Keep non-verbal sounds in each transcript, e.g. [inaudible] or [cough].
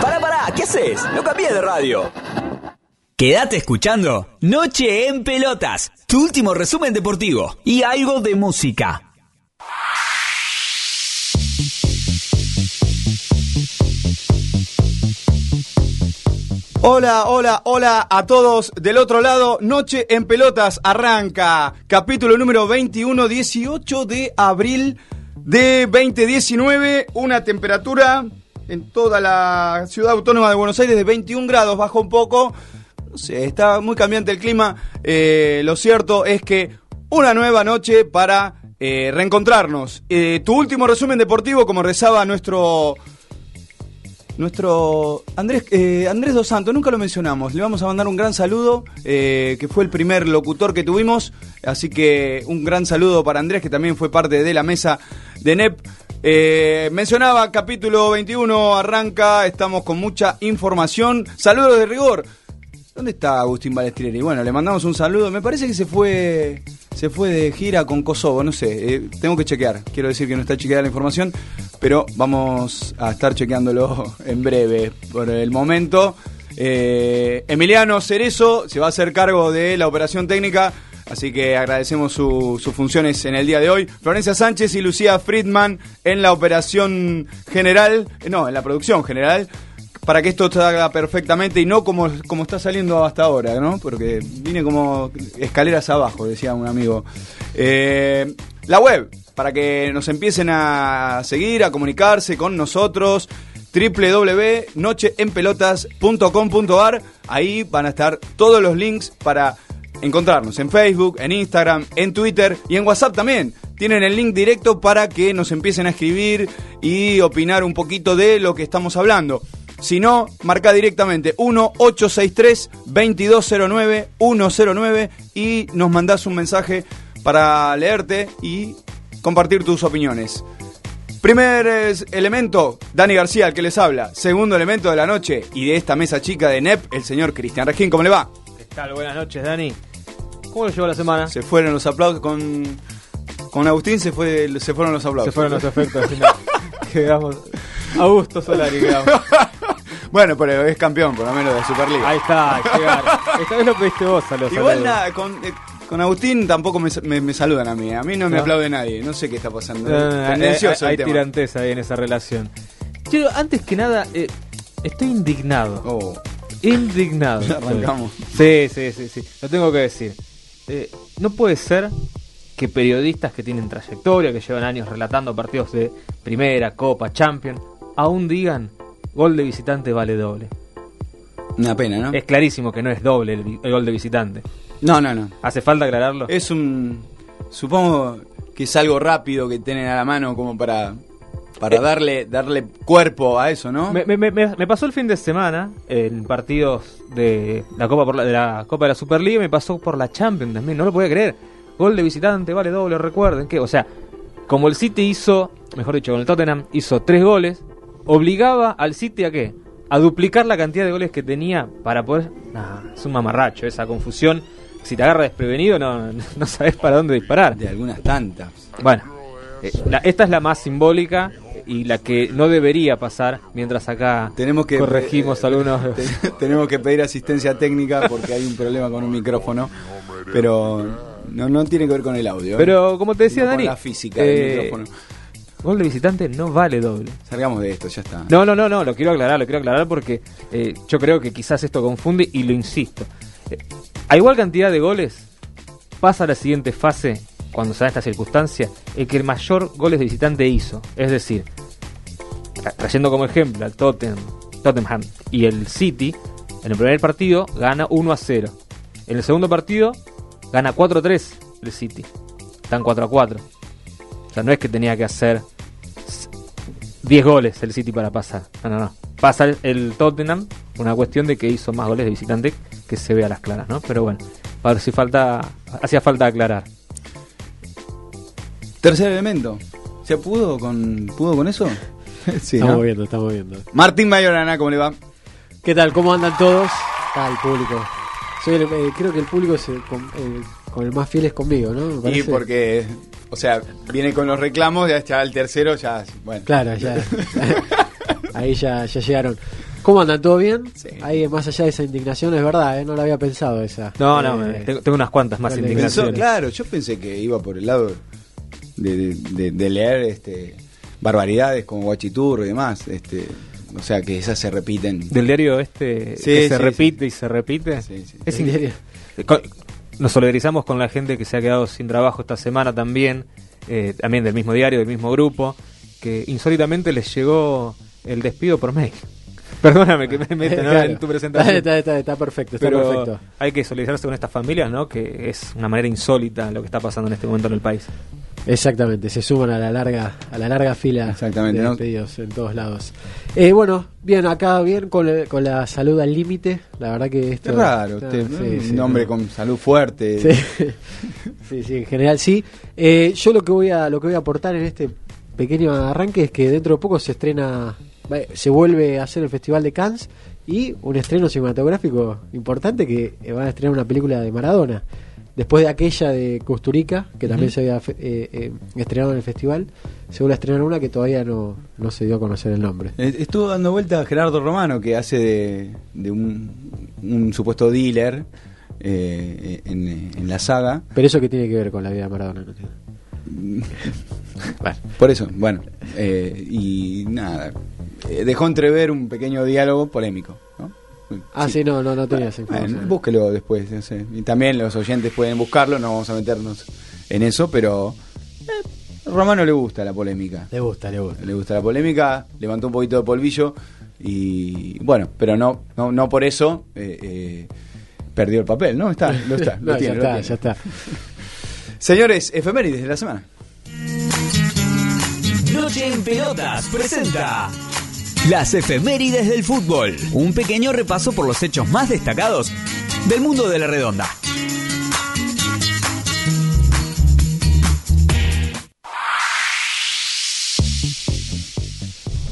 Pará, pará, ¿qué haces? No cambié de radio. Quédate escuchando Noche en Pelotas, tu último resumen deportivo y algo de música. Hola, hola, hola a todos del otro lado. Noche en Pelotas arranca. Capítulo número 21, 18 de abril de 2019. Una temperatura en toda la ciudad autónoma de Buenos Aires de 21 grados. Bajó un poco. No sé, está muy cambiante el clima. Eh, lo cierto es que una nueva noche para eh, reencontrarnos. Eh, tu último resumen deportivo, como rezaba nuestro nuestro Andrés, Andrés Dos Santos, nunca lo mencionamos. Le vamos a mandar un gran saludo, que fue el primer locutor que tuvimos. Así que un gran saludo para Andrés, que también fue parte de la mesa de NEP. Eh, mencionaba capítulo 21, arranca, estamos con mucha información. Saludos de rigor. ¿Dónde está Agustín Balestrieri? Bueno, le mandamos un saludo. Me parece que se fue se fue de gira con Kosovo, no sé, eh, tengo que chequear. Quiero decir que no está chequeada la información, pero vamos a estar chequeándolo [laughs] en breve. Por el momento, eh, Emiliano Cerezo se va a hacer cargo de la operación técnica. Así que agradecemos su- sus funciones en el día de hoy. Florencia Sánchez y Lucía Friedman en la operación general, eh, no, en la producción general para que esto salga perfectamente y no como, como está saliendo hasta ahora, ¿no? Porque viene como escaleras abajo, decía un amigo. Eh, la web, para que nos empiecen a seguir, a comunicarse con nosotros www.nocheenpelotas.com.ar Ahí van a estar todos los links para encontrarnos en Facebook, en Instagram, en Twitter y en WhatsApp también. Tienen el link directo para que nos empiecen a escribir y opinar un poquito de lo que estamos hablando. Si no, marca directamente 1-863-2209-109 y nos mandás un mensaje para leerte y compartir tus opiniones. Primer elemento, Dani García, el que les habla. Segundo elemento de la noche y de esta mesa chica de NEP, el señor Cristian Regín. ¿Cómo le va? ¿Qué tal? Buenas noches, Dani. ¿Cómo lo llevó la semana? Se fueron los aplausos con, con Agustín, se, fue, se fueron los aplausos. Se fueron los efectos. quedamos. Augusto Solari, quedamos. [laughs] bueno, pero es campeón, por lo menos, de Superliga. Ahí está, llegar. Esta vez lo pediste vos a los Igual nada, con, eh, con Agustín tampoco me, me- me saludan a mí. A mí no me No. aplaude nadie. No sé qué está pasando. No, Tendencioso hay, el hay tema. tiranteza ahí en esa relación. Quiero, antes que nada, eh, estoy indignado. Oh, Indignado. [laughs] Arrancamos. Sí, sí, sí, sí. Lo tengo que decir. Eh, no puede ser que periodistas que tienen trayectoria, que llevan años relatando partidos de primera, copa, champion, aún digan gol de visitante vale doble. una pena, ¿no? Es clarísimo que no es doble el, el gol de visitante. No, no, no. ¿Hace falta aclararlo? Es un. Supongo que es algo rápido que tienen a la mano como para. Para Eh. darle, darle cuerpo a eso, ¿no? Me, me- me- me pasó el fin de semana en partidos de la Copa por la, de la Copa de la Superliga me pasó por la Champions también, no lo podía creer. Gol de visitante, vale doble, recuerden que, o sea, como el City hizo, mejor dicho, con el Tottenham hizo tres goles, obligaba al City a qué? A duplicar la cantidad de goles que tenía para poder. Nah, es un mamarracho esa confusión. Si te agarra desprevenido, no, no sabes para dónde disparar. De algunas tantas. Bueno, eh, la- esta es la más simbólica y la que no debería pasar mientras acá Tenemos que. corregimos algunos. Te- tenemos que pedir asistencia técnica porque hay un problema con un micrófono. Pero no, no tiene que ver con el audio. ¿eh? Pero como te decía Sino con Dani, la física del eh, micrófono. gol de visitante no vale doble. Salgamos de esto, ya está. No, no, no, no, lo quiero aclarar, lo quiero aclarar porque eh, yo creo que quizás esto confunde y lo insisto. Eh, a igual cantidad de goles, pasa a la siguiente fase, cuando se da esta circunstancia, el que el mayor goles de visitante hizo. Es decir, tra- trayendo como ejemplo al Tottenham, Tottenham y el City, en el primer partido gana 1 a 0. En el segundo partido gana 4 a 3 el City. Están 4 a 4. O sea, no es que tenía que hacer 10 goles el City para pasar. No, no, no. Pasa el, Tottenham, una cuestión de que hizo más goles de visitante que se ve a las claras, ¿no? Pero bueno, a ver si falta, hacía falta aclarar. Tercer elemento. ¿Se pudo con, pudo con eso? [laughs] sí, estamos ¿no? viendo, estamos viendo. Martín Mayorana, ¿cómo le va? ¿Qué tal? ¿Cómo andan todos? Está el público. Soy el- eh, creo que el público es el, con, el- con el más fiel es conmigo, ¿no? Parece. porque, o sea, viene con los reclamos, ya está el tercero, ya, bueno. Claro, ya. [laughs] ahí ya, ya llegaron. ¿Cómo andan? ¿Todo bien? Sí. Ahí, más allá de esa indignación, es verdad, ¿eh? no la había pensado esa. No, no, Eh, tengo, tengo unas cuantas más. Pensó, indignaciones. claro, yo pensé que iba por el lado de, de- leer este barbaridades como Guachiturro y demás, este, o sea que esas se repiten. Del diario este Sí, que se sí, repite y se repite. Sí, sí. Es diario. Co- Nos solidarizamos con la gente que se ha quedado sin trabajo esta semana también, eh, también del mismo diario, del mismo grupo, que insólitamente les llegó el despido por mail. Perdóname que [laughs] me meta ¿no? Claro. en tu presentación. Está, está- está- está perfecto, está pero perfecto. hay que solidarizarse con estas familias, ¿no? Que es una manera insólita lo que está pasando en este momento en el país. Exactamente, se suman a la larga, a la larga fila Exactamente, de ¿no? despedidos en todos lados. Eh, bueno, bien, acá bien con, el- con la salud al límite. La verdad que esto Es raro, usted, sí, ¿no? sí, un hombre no. con salud fuerte. Sí. [laughs] sí, sí, en general sí. Eh, yo lo que voy a lo que voy a aportar en este pequeño arranque es que dentro de poco se estrena, se vuelve a hacer el Festival de Cannes y un estreno cinematográfico importante que eh, van a estrenar una película de Maradona. Después de aquella de Costurica, que también se había eh, eh, estrenado en el festival, se vuelve a estrenar una que todavía no, no se dio a conocer el nombre. Eh, Estuvo dando vuelta a Gerardo Romano, que hace de, de un, un supuesto dealer eh, en, en la saga. Pero eso que tiene que ver con la vida de Maradona. no tiene. Bueno. Por eso, bueno, eh, y nada, dejó entrever un pequeño diálogo polémico. ¿no? Ah, sí, no, no, no tenía esa Bueno, búsquelo después, no sé. Y también los oyentes pueden buscarlo, no vamos a meternos en eso, pero eh, Romano le gusta la polémica. Le gusta, le gusta. Le gusta la polémica, levantó un poquito de polvillo y bueno, pero no no, no por eso eh, eh, perdió el papel, ¿no? Está, lo está, [laughs] lo No, tiene, ya lo está, tiene. ya está. Señores, efemérides de la semana. Noche en Pelotas presenta las efemérides del fútbol. Un pequeño repaso por los hechos más destacados del mundo de la redonda.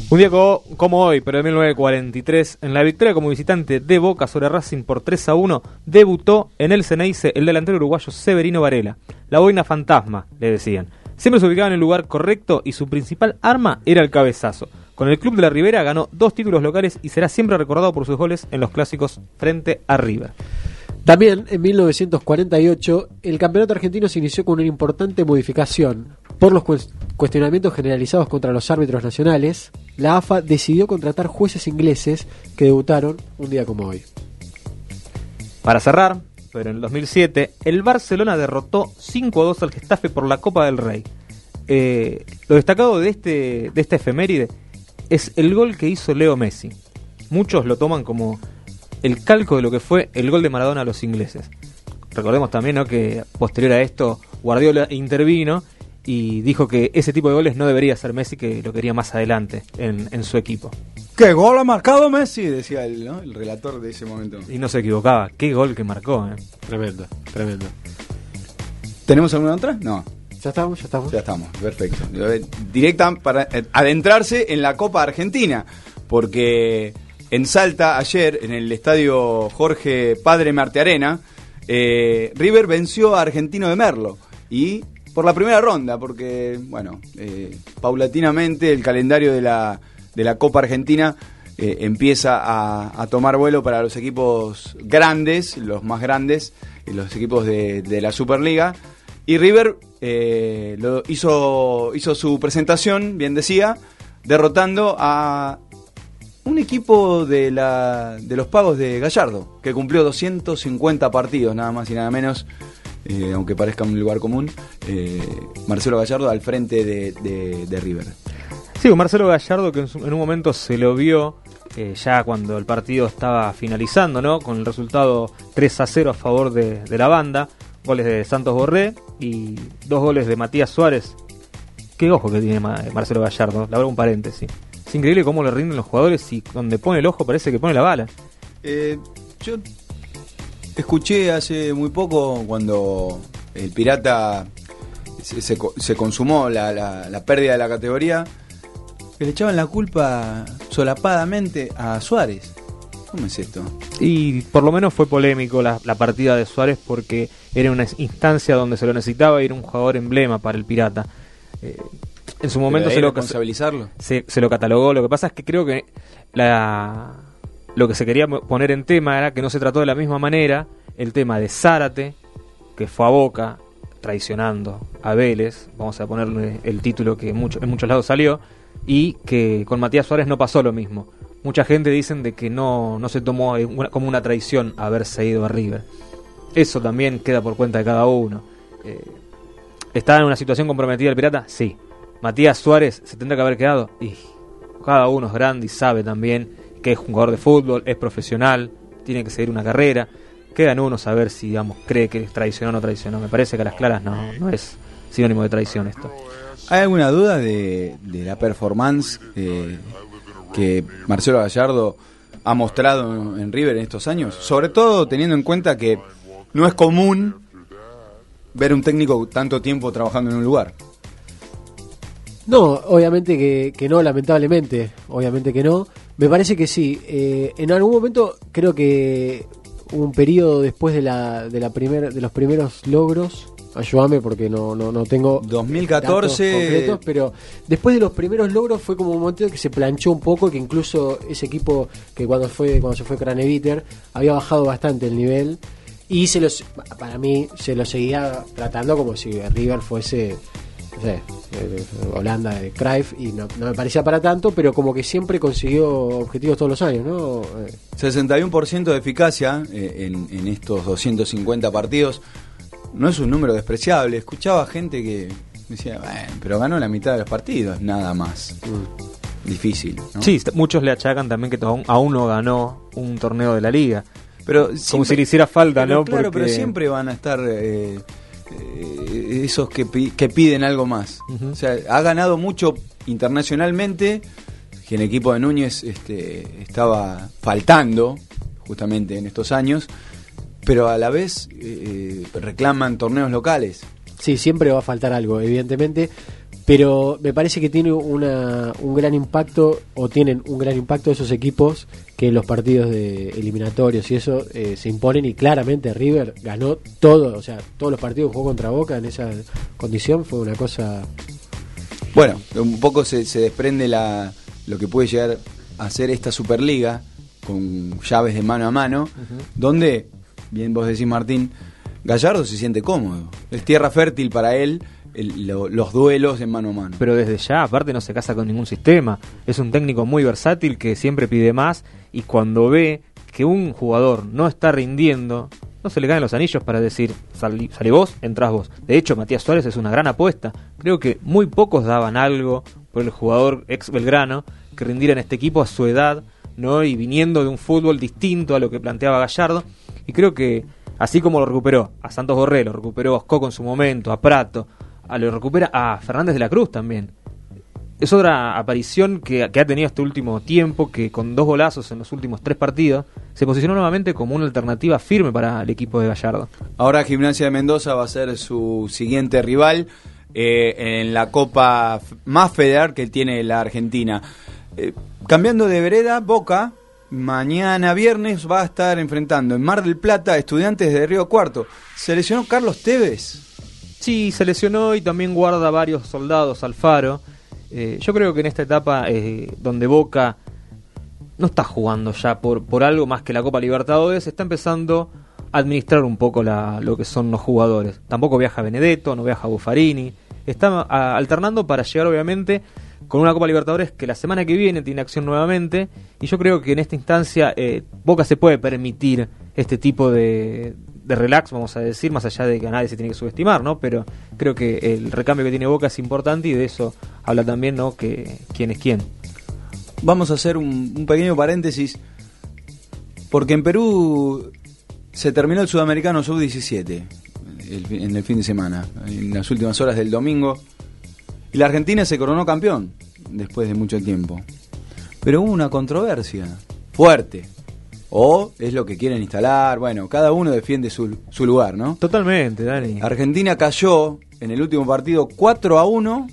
Un día co- como hoy, pero de 1943, en la victoria como visitante de Boca sobre Racing por 3 a 1, debutó en el Ceneice el delantero uruguayo Severino Varela. La boina fantasma, le decían. Siempre se ubicaba en el lugar correcto y su principal arma era el cabezazo. Con el club de la Ribera ganó dos títulos locales y será siempre recordado por sus goles en los clásicos frente a River. También en 1948 el campeonato argentino se inició con una importante modificación. Por los cues- cuestionamientos generalizados contra los árbitros nacionales, la AFA decidió contratar jueces ingleses que debutaron un día como hoy. Para cerrar, pero en el 2007, el Barcelona derrotó 5 a 2 al Gestafe por la Copa del Rey. Eh, lo destacado de, este, de esta efeméride es el gol que hizo Leo Messi. Muchos lo toman como el calco de lo que fue el gol de Maradona a los ingleses. Recordemos también ¿no? que posterior a esto Guardiola intervino y dijo que ese tipo de goles no debería ser Messi, que lo quería más adelante en, en su equipo. ¿Qué gol ha marcado Messi? Decía el, ¿no? el relator de ese momento. Y no se equivocaba, qué gol que marcó. ¿eh? Tremendo, tremendo. ¿Tenemos alguna otra? No. ¿Ya estamos? ¿Ya estamos? Ya estamos, perfecto. Directa para eh, adentrarse en la Copa Argentina, porque en Salta ayer, en el estadio Jorge Padre Martearena, eh, River venció a Argentino de Merlo. Y por la primera ronda, porque, bueno, eh, paulatinamente el calendario de la, de la Copa Argentina empieza a, tomar vuelo para los equipos grandes, los más grandes, los equipos de la Superliga. Y River eh, hizo, hizo su presentación, bien decía, derrotando a un equipo de, la, de los pagos de Gallardo, que cumplió 250 partidos, nada más y nada menos, eh, aunque parezca un lugar común, eh, Marcelo Gallardo al frente de, River. Sí, Marcelo Gallardo que en, un momento se lo vio ya cuando el partido estaba finalizando, ¿no? Con el resultado 3 a 0 a favor de, de la banda, goles de Santos Borré y dos goles de Matías Suárez. Qué ojo que tiene Ma- Marcelo Gallardo, la verdad un paréntesis. increíble cómo le rinden los jugadores y donde pone el ojo parece que pone la bala. Eh, yo escuché hace muy poco cuando el Pirata se, se se consumó la, la- la pérdida de la categoría, que le echaban la culpa solapadamente a Suárez. ¿Cómo es esto? Y por lo menos fue polémico la, la partida de Suárez porque era una instancia donde se lo necesitaba y era un jugador emblema para el Pirata. Eh, en su momento se lo, responsabilizarlo. se, se lo catalogó. Lo que pasa es que creo que la, lo que se quería poner en tema era que no se trató de la misma manera el tema de Zárate, que fue a Boca, traicionando a Vélez, vamos a ponerle el título que mucho- en muchos lados salió, y que con Matías Suárez no pasó lo mismo. Mucha gente dicen de que no, no se tomó como una traición haberse ido a River. Eso también queda por cuenta de cada uno. Eh, ¿Está en una situación comprometida el Pirata? Sí. Matías Suárez se tendrá que haber quedado. Y cada uno es grande y sabe también que es jugador de fútbol, es profesional, tiene que seguir una carrera. Queda en uno saber si, digamos, cree que traicionó o no traicionó. Me parece que a las claras no, no es sinónimo de traición esto. ¿Hay alguna duda de, de la performance eh, que Marcelo Gallardo ha mostrado en River en estos años? Sobre todo teniendo en cuenta que no es común ver un técnico tanto tiempo trabajando en un lugar. No, obviamente que, que no, lamentablemente, obviamente que no. Me parece que sí. Eh, en algún momento creo que un periodo después de la, de la primer, de los primeros logros, ayúdame porque no, no, no tengo 2014 datos concretos, pero después de los primeros logros fue como un momento que se planchó un poco, que incluso ese equipo que cuando fue cuando se fue Craneviter había bajado bastante el nivel y se los para mí se lo seguía tratando como si River fuese no sé, eh, Holanda de Cruyff y no, no me parecía para tanto, pero como que siempre consiguió objetivos todos los años, ¿no? Eh, 61% de eficacia eh, en, en estos 250 partidos no es un número despreciable. Escuchaba gente que decía, "Bueno, pero ganó la mitad de los partidos, nada más. Difícil. ¿no? Sí, muchos le achacan también que aún, no ganó un torneo de la liga. pero Como siempre- si le hiciera falta, pero ¿no? Claro, Porque- pero siempre van a estar eh, eh, esos que, pi- que piden algo más. O sea, ha ganado mucho internacionalmente, que el equipo de Núñez este, estaba faltando justamente en estos años, pero a la vez eh, reclaman torneos locales. Sí, siempre va a faltar algo, evidentemente, pero me parece que tiene una, un gran impacto, o tienen un gran impacto esos equipos que en los partidos de eliminatorios y eso eh, se imponen y claramente River ganó todo, o sea, todos los partidos jugó contra Boca en esa condición fue una cosa... Bueno, un poco se, se desprende la, lo que puede llegar a ser esta Superliga con llaves de mano a mano, donde, bien vos decís Martín, Gallardo se siente cómodo. Es tierra fértil para él los duelos en mano a mano. Pero desde ya, aparte, no se casa con ningún sistema. Es un técnico muy versátil que siempre pide más y cuando ve que un jugador no está rindiendo, no se le caen los anillos para decir, salí, salí vos, entrás vos. De hecho, Matías Suárez es una gran apuesta. Creo que muy pocos daban algo por el jugador ex Belgrano que rindiera en este equipo a su edad, ¿no? Y viniendo de un fútbol distinto a lo que planteaba Gallardo. Y creo que así como lo recuperó a Santos Borré, lo recuperó a Oscoco en su momento, a Prato, a lo recupera a Fernández de la Cruz también. Es otra aparición que, ha tenido este último tiempo, que con dos golazos en los últimos tres partidos, se posicionó nuevamente como una alternativa firme para el equipo de Gallardo. Ahora Gimnasia de Mendoza va a ser su siguiente rival eh, en la Copa más federal que tiene la Argentina. Eh, cambiando de vereda, Boca mañana viernes va a estar enfrentando en Mar del Plata a estudiantes de Río Cuarto. ¿Se lesionó Carlos Tevez? Sí, se lesionó y también guarda varios soldados Alfaro. Eh, yo creo que en esta etapa eh, donde Boca no está jugando ya por, por algo más que la Copa Libertadores, está empezando a administrar un poco la- lo que son los jugadores. Tampoco viaja Benedetto, no viaja Buffarini. Está a- alternando para llegar obviamente con una Copa Libertadores que la semana que viene tiene acción nuevamente. Y yo creo que en esta instancia eh, Boca se puede permitir este tipo de, de relax, vamos a decir, más allá de que nadie se tiene que subestimar, ¿no? Pero creo que el recambio que tiene Boca es importante y de eso habla también, ¿no? Que quién es quién. Vamos a hacer un, un pequeño paréntesis, porque en Perú se terminó el Sudamericano Sub-17 el fi- en el fin de semana, en las últimas horas del domingo, y la Argentina se coronó campeón después de mucho tiempo. pero hubo una controversia fuerte. O es lo que quieren instalar, bueno, cada uno defiende su, su lugar, ¿no? Totalmente, Dani. Argentina cayó en el último partido 4 a 1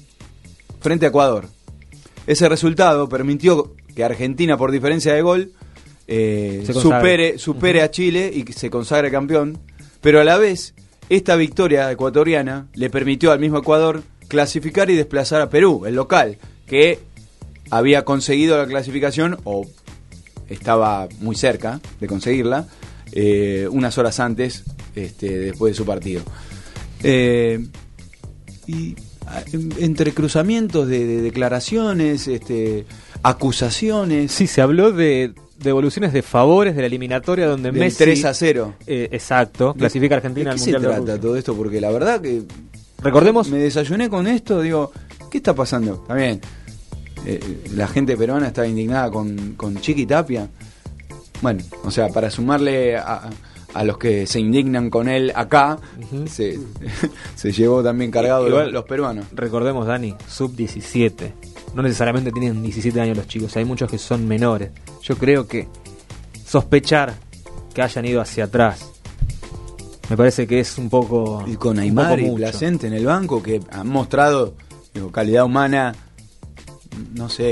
frente a Ecuador. Ese resultado permitió que Argentina, por diferencia de gol, eh, supere, supere a Chile y que se consagre campeón. Pero a la vez, esta victoria ecuatoriana le permitió al mismo Ecuador clasificar y desplazar a Perú, el local, que había conseguido la clasificación o estaba muy cerca de conseguirla eh, unas horas antes, este, después de su partido. Eh, y a- en- entre cruzamientos de, de declaraciones, este, acusaciones, Sí, se habló de devoluciones de favores de la eliminatoria donde del Messi... 3 a 0. Eh, exacto, clasifica a Argentina ¿De al qué se Mundial de trata todo esto? Porque la verdad que Recordemos, me desayuné con esto, digo, ¿qué está pasando? También, eh, la gente peruana está indignada con, con Chiqui Tapia. Bueno, o sea, para sumarle a, a los que se indignan con él acá, se, [laughs] se llevó también cargado Igual- los, los peruanos. recordemos, Dani, sub-17. No necesariamente tienen 17 años los chicos, hay muchos que son menores. Yo creo que sospechar que hayan ido hacia atrás me parece que es un poco. Y con Aymar y. Placente en el banco, que han mostrado digo, calidad humana, no sé.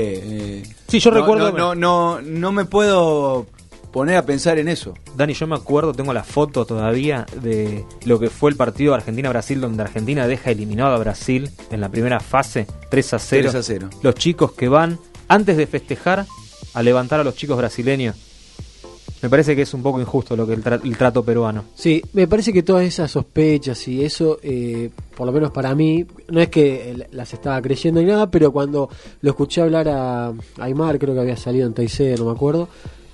eh, Sí, yo no- recuerdo- No, no, no, no me puedo poner a pensar en eso. Dani, yo me acuerdo, tengo la foto todavía de lo que fue el partido Argentina-Brasil, donde Argentina deja eliminado a Brasil en la primera fase, 3 a 0. 3 a 0. Los chicos que van, antes de festejar, a levantar a los chicos brasileños. Me parece que es un poco injusto lo que el, tra- el trato peruano. Sí, me parece que todas esas sospechas y eso, eh, por lo menos para mí, no es que eh, las estaba creyendo ni nada, pero cuando lo escuché hablar a Aymar, creo que había salido en TIC, no me acuerdo,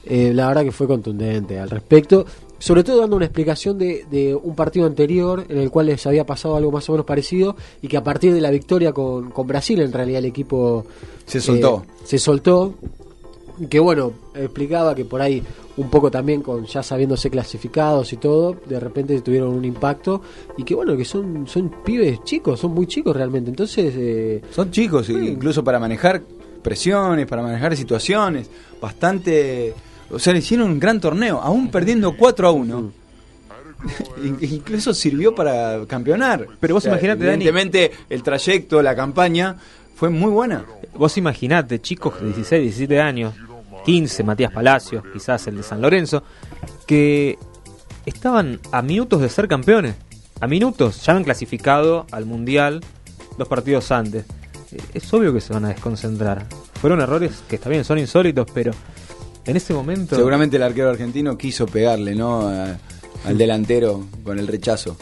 eh, la verdad que fue contundente al respecto, sobre todo dando una explicación de, de un partido anterior en el cual les había pasado algo más o menos parecido y que a partir de la victoria con, con Brasil, en realidad el equipo Se soltó. eh, se soltó que bueno, explicaba que por ahí un poco también con ya sabiéndose clasificados y todo, de repente tuvieron un impacto y que bueno, que son son pibes chicos, son muy chicos realmente. Entonces, eh, Son chicos, incluso para manejar presiones, para manejar situaciones, bastante... O sea, le hicieron un gran torneo, aún perdiendo 4 a 1. [laughs] In- Incluso sirvió para campeonar. Pero vos imaginate, Dani- Evidentemente, el trayecto, la campaña fue muy buena. Vos imaginate, chicos de 16, 17 años, 15, Matías Palacios, quizás el de San Lorenzo, que estaban a minutos de ser campeones. A minutos, ya han clasificado al Mundial dos partidos antes. Eh, Es obvio que se van a desconcentrar. Fueron errores que está bien, son insólitos, pero en ese momento... Seguramente el arquero argentino quiso pegarle, ¿no? A- al delantero con el rechazo.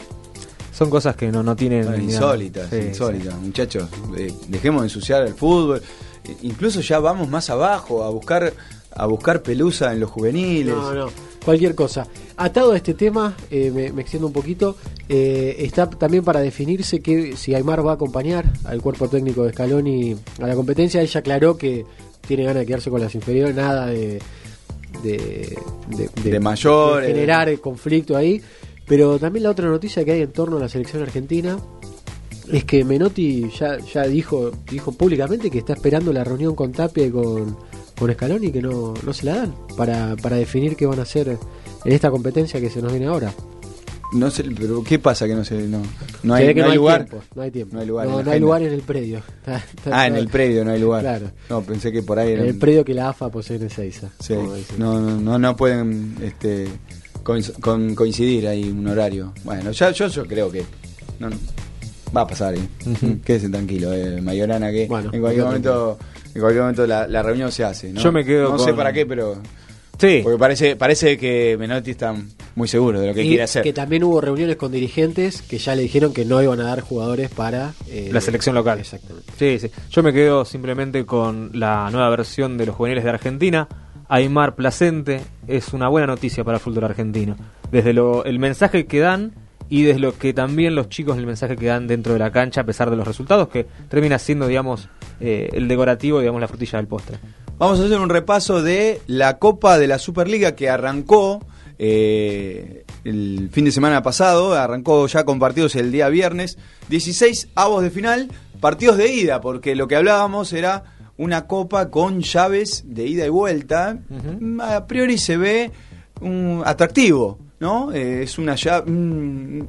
Son cosas que no, no tienen... Bueno, insólitas, sí, insólitas, muchachos. eh, dejemos de ensuciar el fútbol. Eh, Incluso ya vamos más abajo a buscar a buscar pelusa en los juveniles. no, no, cualquier cosa. Atado a este tema, eh, me, me extiendo un poquito, eh, está también para definirse que si Aymar va a acompañar al cuerpo técnico de Scaloni a la competencia, ella aclaró que tiene ganas de quedarse con las inferiores, nada de de, de, De mayores. de generar conflicto ahí. Pero también la otra noticia que hay en torno a la selección argentina es que Menotti ya, ya dijo, dijo públicamente que está esperando la reunión con Tapia y con, con Scaloni que no, no se la dan para, para definir qué van a hacer en esta competencia que se nos viene ahora. No sé, pero ¿qué pasa que no sé? No, no Se hay, que no hay lugar. tiempo, no hay tiempo. No hay lugar en No, no hay lugar en el predio. [laughs] Ah, en el predio no hay lugar. Claro. No, pensé que por ahí En el predio que la AFA posee en Ezeiza. Sí, no, no, no, no pueden este, coinc- con- coincidir ahí un horario. Bueno, ya, yo, yo creo que no, no, va a pasar. ¿eh? Ujú. Quédese tranquilo, eh, Mayorana, que Bueno, en cualquier momento, en cualquier momento la, la reunión se hace. ¿no? Yo me quedo No sé para qué, pero. Sí, Porque parece, parece que Menotti está muy seguro de lo que Y quiere hacer. que también hubo reuniones con dirigentes que ya le dijeron que no iban a dar jugadores para eh, la selección local. Exactamente. Sí, sí. Yo me quedo simplemente con la nueva versión de los juveniles de Argentina. Aymar Placente es una buena noticia para el fútbol argentino. Desde lo, el mensaje que dan y desde lo que también los chicos el mensaje que dan dentro de la cancha a pesar de los resultados que termina siendo digamos eh, el decorativo digamos la frutilla del postre Vamos a hacer un repaso de la Copa de la Superliga que arrancó eh, el fin de semana pasado, arrancó ya con partidos el día viernes, 16 avos de final, partidos de ida, porque lo que hablábamos era una copa con llaves de ida y vuelta. A priori se ve un atractivo, ¿no? Eh, es una lla- un-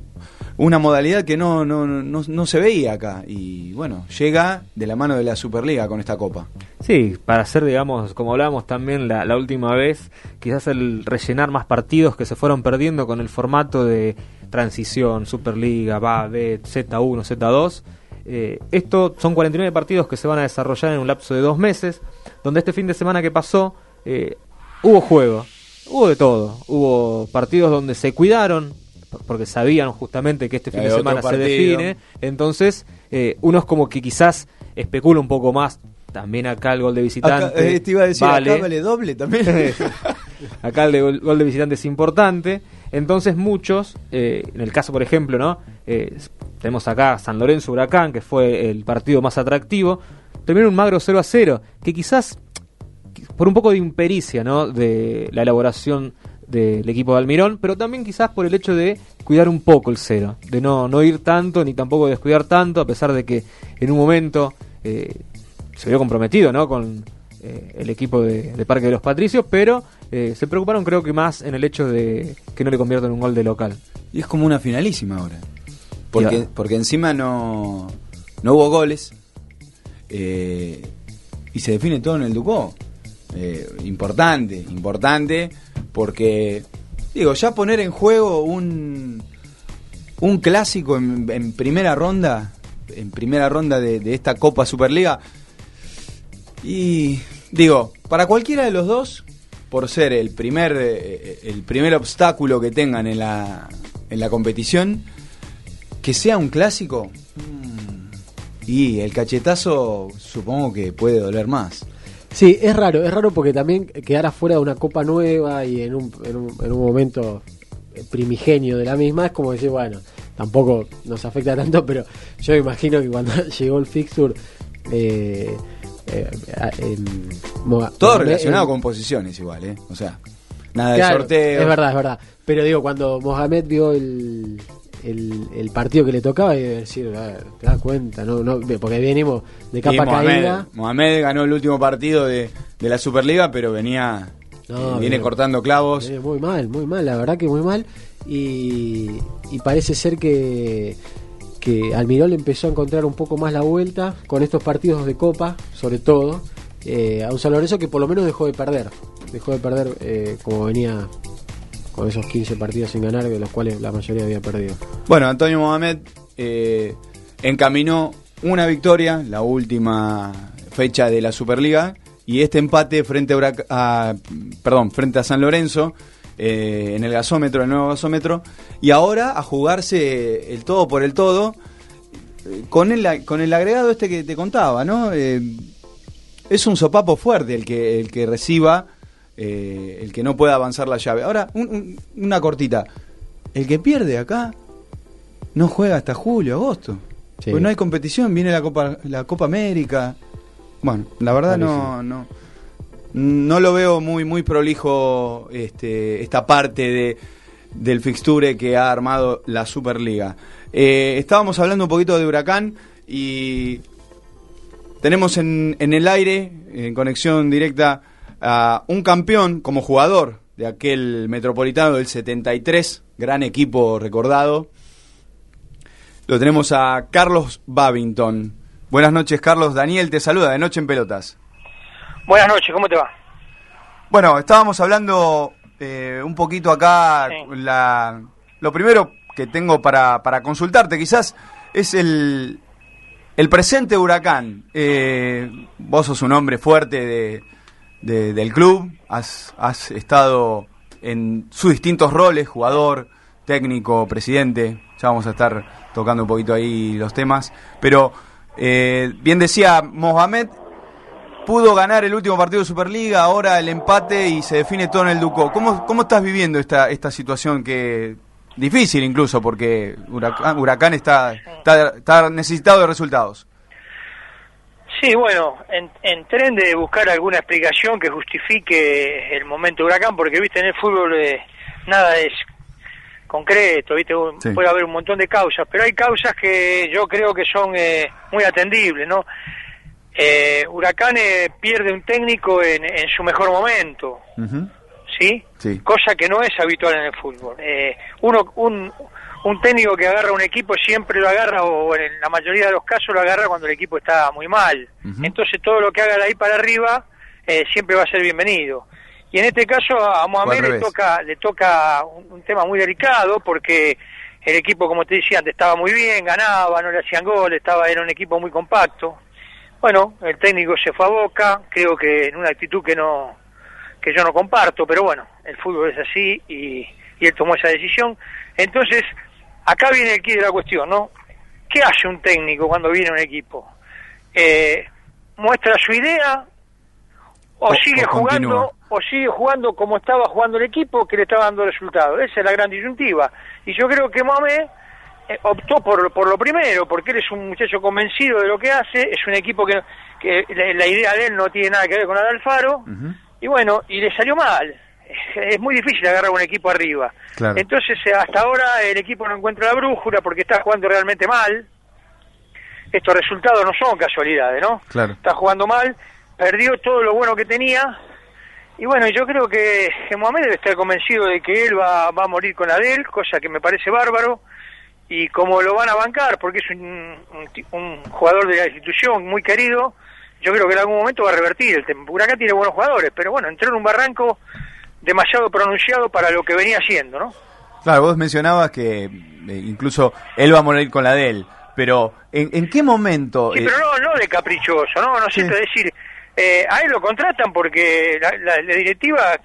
una modalidad que no, no, no, no se veía acá. Y bueno, llega de la mano de la Superliga con esta copa. Sí, para hacer, digamos, como hablábamos también la, la última vez, quizás el rellenar más partidos que se fueron perdiendo con el formato de transición, Superliga, va, B, Z1, Z2. Eh, esto son 49 partidos que se van a desarrollar en un lapso de dos meses, donde este fin de semana que pasó eh, hubo juego, hubo de todo, hubo partidos donde se cuidaron, porque sabían justamente que este fin de semana se define, entonces eh, uno es como que quizás especula un poco más, también acá el gol de visitante. Acá, eh, te iba a decir, vale. acá vale doble también. [laughs] Acá el de gol, gol de visitante es importante. Entonces muchos, eh, en el caso por ejemplo, ¿no? Eh, tenemos acá San Lorenzo Huracán, que fue el partido más atractivo. Terminó un magro 0 a 0, que quizás por un poco de impericia, ¿no? De la elaboración del equipo de Almirón, pero también quizás por el hecho de cuidar un poco el cero, de no, no ir tanto ni tampoco descuidar tanto, a pesar de que en un momento eh, se vio comprometido, ¿no? Con eh, el equipo de, de Parque de los Patricios, pero eh, se preocuparon creo que más en el hecho de que no le conviertan en un gol de local. Y es como una finalísima ahora. Porque, porque encima no, no hubo goles. eh, y se define todo en el Ducó. Eh, importante, importante. Porque, digo, ya poner en juego un, un clásico en, en primera ronda, en primera ronda de, de esta Copa Superliga. Y digo, para cualquiera de los dos, por ser el primer, eh, el primer obstáculo que tengan en la, en la competición, que sea un clásico, mm, y el cachetazo supongo que puede doler más. Sí, es raro, es raro porque también quedar afuera de una copa nueva y en un, en un, en un momento primigenio de la misma es como decir, bueno, tampoco nos afecta tanto, pero yo me imagino que cuando [laughs] llegó el fixture... Eh, eh, Todo relacionado con posiciones igual, ¿eh? O sea, nada de sorteo. Es verdad, es verdad. Pero digo, cuando Mohamed vio el, el, el partido que le tocaba, y decir, te das cuenta, no, no, porque venimos de capa Mohamed, caída. Mohamed ganó el último partido de, de la Superliga, pero venía No, eh, viene cortando clavos. Muy mal, muy mal, la verdad que muy mal. Y, y parece ser que, que Almirón le empezó a encontrar un poco más la vuelta con estos partidos de Copa, sobre todo. eh, a un San Lorenzo que por lo menos dejó de perder. Dejó de perder eh, como venía con esos 15 partidos sin ganar, de los cuales la mayoría había perdido. Bueno, Antonio Mohamed eh, encaminó una victoria, la última fecha de la Superliga, y este empate frente a, a- perdón, frente a San Lorenzo, eh, en el gasómetro, el nuevo gasómetro, y ahora a jugarse el todo por el todo, eh, con el, con el agregado este que te contaba, ¿no? Eh, es un sopapo fuerte el que, el que reciba, eh, el que no pueda avanzar la llave. Ahora, un- un- una cortita. El que pierde acá no juega hasta julio, agosto. Sí. Pues no hay competición, viene la Copa, la Copa América. Bueno, la verdad no, no, no lo veo muy, muy prolijo este, esta parte de, del fixture que ha armado la Superliga. Eh, estábamos hablando un poquito de Huracán y tenemos en, en el aire, en conexión directa, a un campeón como jugador de aquel Metropolitano del 73, gran equipo recordado. Lo tenemos a Carlos Babington. Buenas noches, Carlos. Daniel te saluda de Noche en Pelotas. Buenas noches, ¿cómo te va? Bueno, estábamos hablando eh, un poquito acá. Sí. La, lo primero que tengo para, para consultarte, quizás, es el, el presente Huracán. Eh, vos sos un hombre fuerte de, de- del club, has, has estado en sus distintos roles, jugador, técnico, presidente. Ya vamos a estar tocando un poquito ahí los temas. Pero, eh, bien decía Mohamed, pudo ganar el último partido de Superliga, ahora el empate y se define todo en el Ducó. ¿Cómo, cómo estás viviendo esta, esta situación que difícil incluso porque Huracán, Huracán está, está, está necesitado de resultados? Sí, bueno, en, en tren de buscar alguna explicación que justifique el momento de huracán, porque viste en el fútbol eh, nada es concreto, viste Sí. puede haber un montón de causas, pero hay causas que yo creo que son eh, muy atendibles, ¿no? eh, Huracán eh, pierde un técnico en, en su mejor momento. ¿sí? Sí. Cosa que no es habitual en el fútbol. Eh, uno, un, un técnico que agarra un equipo siempre lo agarra, o en la mayoría de los casos lo agarra cuando el equipo está muy mal. Entonces todo lo que haga de ahí para arriba eh, siempre va a ser bienvenido. Y en este caso a Mohamed le toca, le toca un, un tema muy delicado porque el equipo, como te decía antes, estaba muy bien, ganaba, no le hacían gol, estaba, era un equipo muy compacto. Bueno, el técnico se fue a Boca, creo que en una actitud que no que yo no comparto, pero bueno, el fútbol es así y, y él tomó esa decisión. Entonces, acá viene el de la cuestión, ¿no? ¿Qué hace un técnico cuando viene un equipo? Eh, ¿Muestra su idea o, O- sigue o jugando continúa. o sigue jugando como estaba jugando el equipo que le estaba dando resultados? Esa es la gran disyuntiva. Y yo creo que Mohamed eh, optó por, por lo primero, porque él es un muchacho convencido de lo que hace, es un equipo que, que la, la idea de él no tiene nada que ver con la de Alfaro, y bueno, y le salió mal. Es muy difícil agarrar un equipo arriba. Claro. Entonces, eh, hasta ahora el equipo no encuentra la brújula porque está jugando realmente mal. Estos resultados no son casualidades, ¿no? Claro. Está jugando mal, perdió todo lo bueno que tenía. Y bueno, yo creo que, Mohamed debe estar convencido de que él va, va a morir con la de él, cosa que me parece bárbaro. Y como lo van a bancar, porque es un, un un jugador de la institución muy querido, yo creo que en algún momento va a revertir el tema. Huracán tiene buenos jugadores, pero bueno, entró en un barranco demasiado pronunciado para lo que venía haciendo, ¿no? Claro, vos mencionabas que eh, incluso él va a morir con la de él, pero ¿en, en qué momento? Sí, eh, pero no, no de caprichoso, no, no Sí. sé, es decir, eh, a él lo contratan porque la, la- la directiva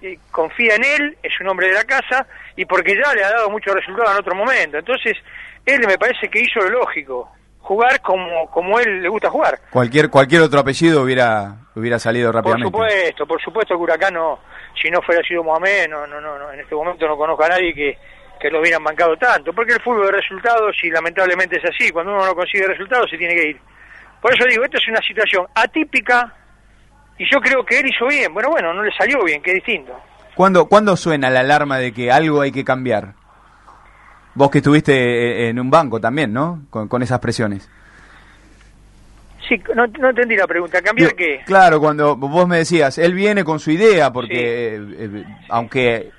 eh, confía en él, es un hombre de la casa, y porque ya le ha dado muchos resultados en otro momento. Entonces, él me parece que hizo lo lógico, jugar como, como él le gusta jugar. cualquier cualquier otro apellido hubiera hubiera salido Por rápidamente. supuesto, por supuesto que Huracán no, si no fuera sido Mohamed, no, no, no, en este momento no conozco a nadie que, que lo hubieran bancado tanto, porque el fútbol de resultados, y lamentablemente es así, cuando uno no consigue resultados se tiene que ir. Por eso digo, esta es una situación atípica, y yo creo que él hizo bien, bueno, bueno, no le salió bien, es distinto. ¿Cuándo, ¿Cuándo suena la alarma de que algo hay que cambiar? Vos que estuviste eh, en un banco también, ¿no? Con, con esas presiones. Sí, no, no entendí la pregunta, ¿cambiar qué? Claro, cuando vos me decías, él viene con su idea, porque eh, eh, aunque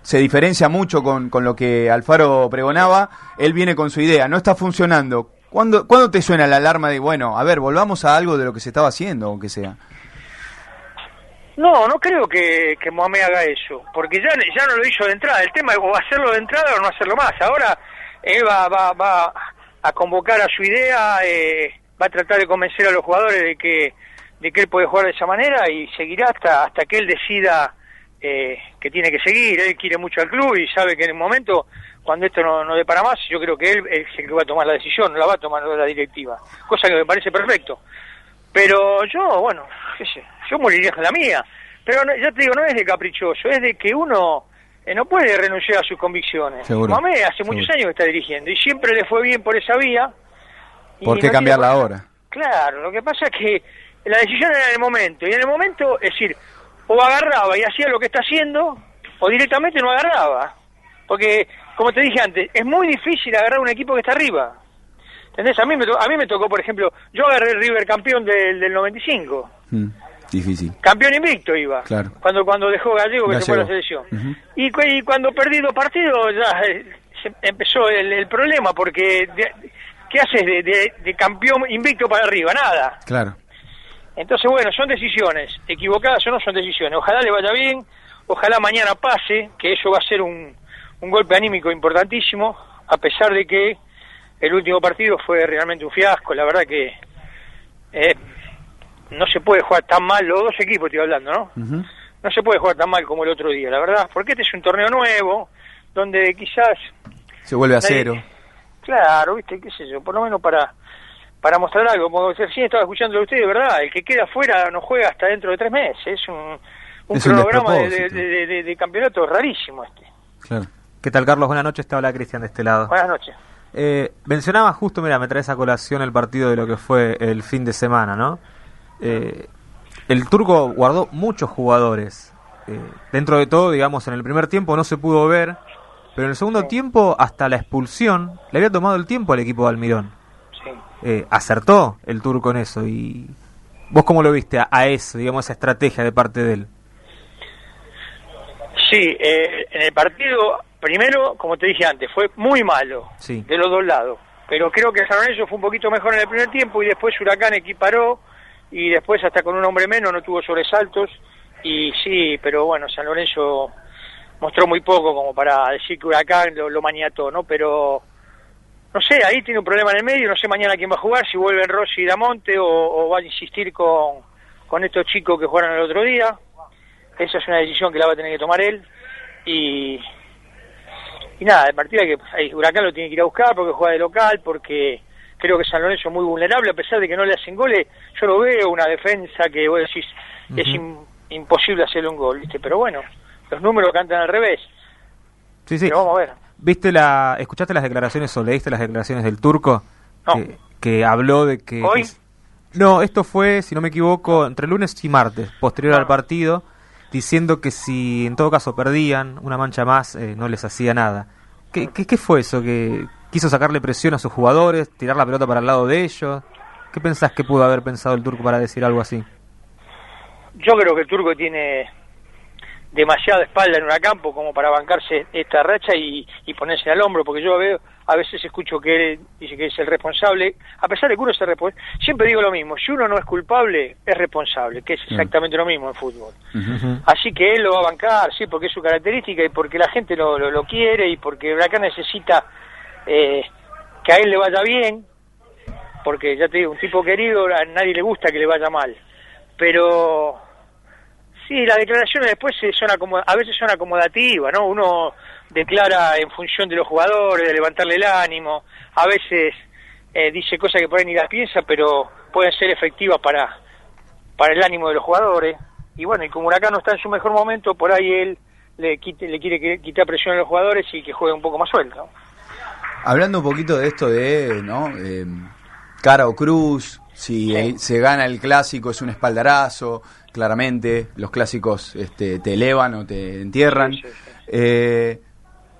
se diferencia mucho con, con lo que Alfaro pregonaba, él viene con su idea, no está funcionando. ¿Cuándo, ¿Cuándo te suena la alarma de, bueno, a ver, volvamos a algo de lo que se estaba haciendo, aunque sea? No, no creo que, que Mohamed haga eso, porque ya, ya no lo hizo de entrada. El tema es o hacerlo de entrada o no hacerlo más. Ahora él va, va, va a convocar a su idea, eh, va a tratar de convencer a los jugadores de que, de que él puede jugar de esa manera y seguirá hasta, hasta que él decida eh, que tiene que seguir. Él quiere mucho al club y sabe que en el momento, cuando esto no, no dé para más, yo creo que él es el que va a tomar la decisión, no la va a tomar la directiva. Cosa que me parece perfecto. Pero yo, bueno, qué sé, yo moriría con la mía. Pero no- ya te digo, no es de caprichoso, es de que uno eh, no puede renunciar a sus convicciones. Seguro, Mohamed hace muchos años que está dirigiendo y siempre le fue bien por esa vía. ¿Por qué no cambiarla tiene- ahora? Claro, lo que pasa es que la decisión era en el momento. Y en el momento, es decir, o agarraba y hacía lo que está haciendo, o directamente no agarraba. Porque, como te dije antes, es muy difícil agarrar un equipo que está arriba. ¿Entendés? A mí me, to- a mí me tocó, por ejemplo, yo agarré el River campeón del, del 95. Mm, difícil. Campeón invicto iba. Claro. Cuando cuando dejó Gallego que se fue a la Gallego. selección. Y, cu- y cuando perdí dos partidos ya eh, se empezó el, el problema porque de- ¿qué haces de, de- de campeón invicto para arriba? Nada. Claro. Entonces, bueno, son decisiones. Equivocadas o no son decisiones. Ojalá le vaya bien, ojalá mañana pase, que eso va a ser un, un golpe anímico importantísimo, a pesar de que el último partido fue realmente un fiasco. La verdad que eh, no se puede jugar tan mal, los dos equipos estoy hablando, ¿no? No se puede jugar tan mal como el otro día, la verdad, porque este es un torneo nuevo, donde quizás Se vuelve a Nadie- cero. Claro, viste, qué sé yo, por lo menos para para mostrar algo. Como recién estaba escuchando de usted, de verdad, el que queda afuera no juega hasta dentro de tres meses. Es un, un Es cronograma de, de, despropósito. de- de- de campeonato rarísimo este. Claro. ¿Qué tal, Carlos? Buenas noches, te habla Cristian de este lado. Buenas noches. Eh, mencionaba justo, mira, me traes a colación el partido de lo que fue el fin de semana, ¿no? Eh, el turco guardó muchos jugadores. Eh, dentro de todo, digamos, en el primer tiempo no se pudo ver, pero en el segundo tiempo, hasta la expulsión, le había tomado el tiempo al equipo de Almirón. Sí. eh, acertó el turco en eso. y ¿Vos cómo lo viste a, eso, digamos, esa estrategia de parte de él? Sí, eh, en el partido, primero, como te dije antes, fue muy malo de los dos lados. Pero creo que San Lorenzo fue un poquito mejor en el primer tiempo y después Huracán equiparó y después hasta con un hombre menos no tuvo sobresaltos. Y sí, pero bueno, San Lorenzo mostró muy poco como para decir que Huracán lo, lo maniató, ¿no? Pero no sé, ahí tiene un problema en el medio, no sé mañana quién va a jugar, si vuelven Rossi y Damonte o, o va a insistir con, con estos chicos que jugaron el otro día. Esa es una decisión que la va a tener que tomar él. Y, y nada, de partida que ahí, Huracán lo tiene que ir a buscar porque juega de local, porque creo que San Lorenzo es muy vulnerable, a pesar de que no le hacen goles, yo lo veo, una defensa que vos decís, es imposible hacerle un gol, ¿viste? Pero bueno, los números cantan al revés. Sí, sí. vamos a ver. ¿Viste la, escuchaste las declaraciones o leíste las declaraciones del turco? Que, habló de que... ¿Hoy? no, esto fue, si no me equivoco, entre lunes y martes, posterior al ah. partido, diciendo que si en todo caso perdían una mancha más, eh, no les hacía nada. ¿Qué, qué, qué fue eso? ¿Que quiso sacarle presión a sus jugadores, tirar la pelota para el lado de ellos? ¿Qué pensás que pudo haber pensado el turco para decir algo así? Yo creo que el turco tiene demasiada espalda en un campo como para bancarse esta racha y, ponerse al hombro, porque yo veo, a veces escucho que él dice que es el responsable, a pesar de que uno es responsable, siempre digo lo mismo, si uno no es culpable, es responsable, que es mm. exactamente lo mismo en fútbol. Así que él lo va a bancar, sí, porque es su característica y porque la gente lo, lo, quiere y porque Huracán necesita eh, que a él le vaya bien, porque ya te digo, un tipo querido, a nadie le gusta que le vaya mal, pero Sí, las declaraciones después son a veces son acomodativas, ¿no? Uno declara en función de los jugadores, de levantarle el ánimo, a veces eh, dice cosas que por ahí ni las piensa, pero pueden ser efectivas para, para el ánimo de los jugadores. Y bueno, y como Huracán no está en su mejor momento, por ahí él le, quite, le quiere quitar presión a los jugadores y que juegue un poco más suelto. Hablando un poquito de esto de, ¿no? Eh, cara o cruz, si se gana el clásico es un espaldarazo, claramente, los clásicos este, te elevan o te entierran. Eh,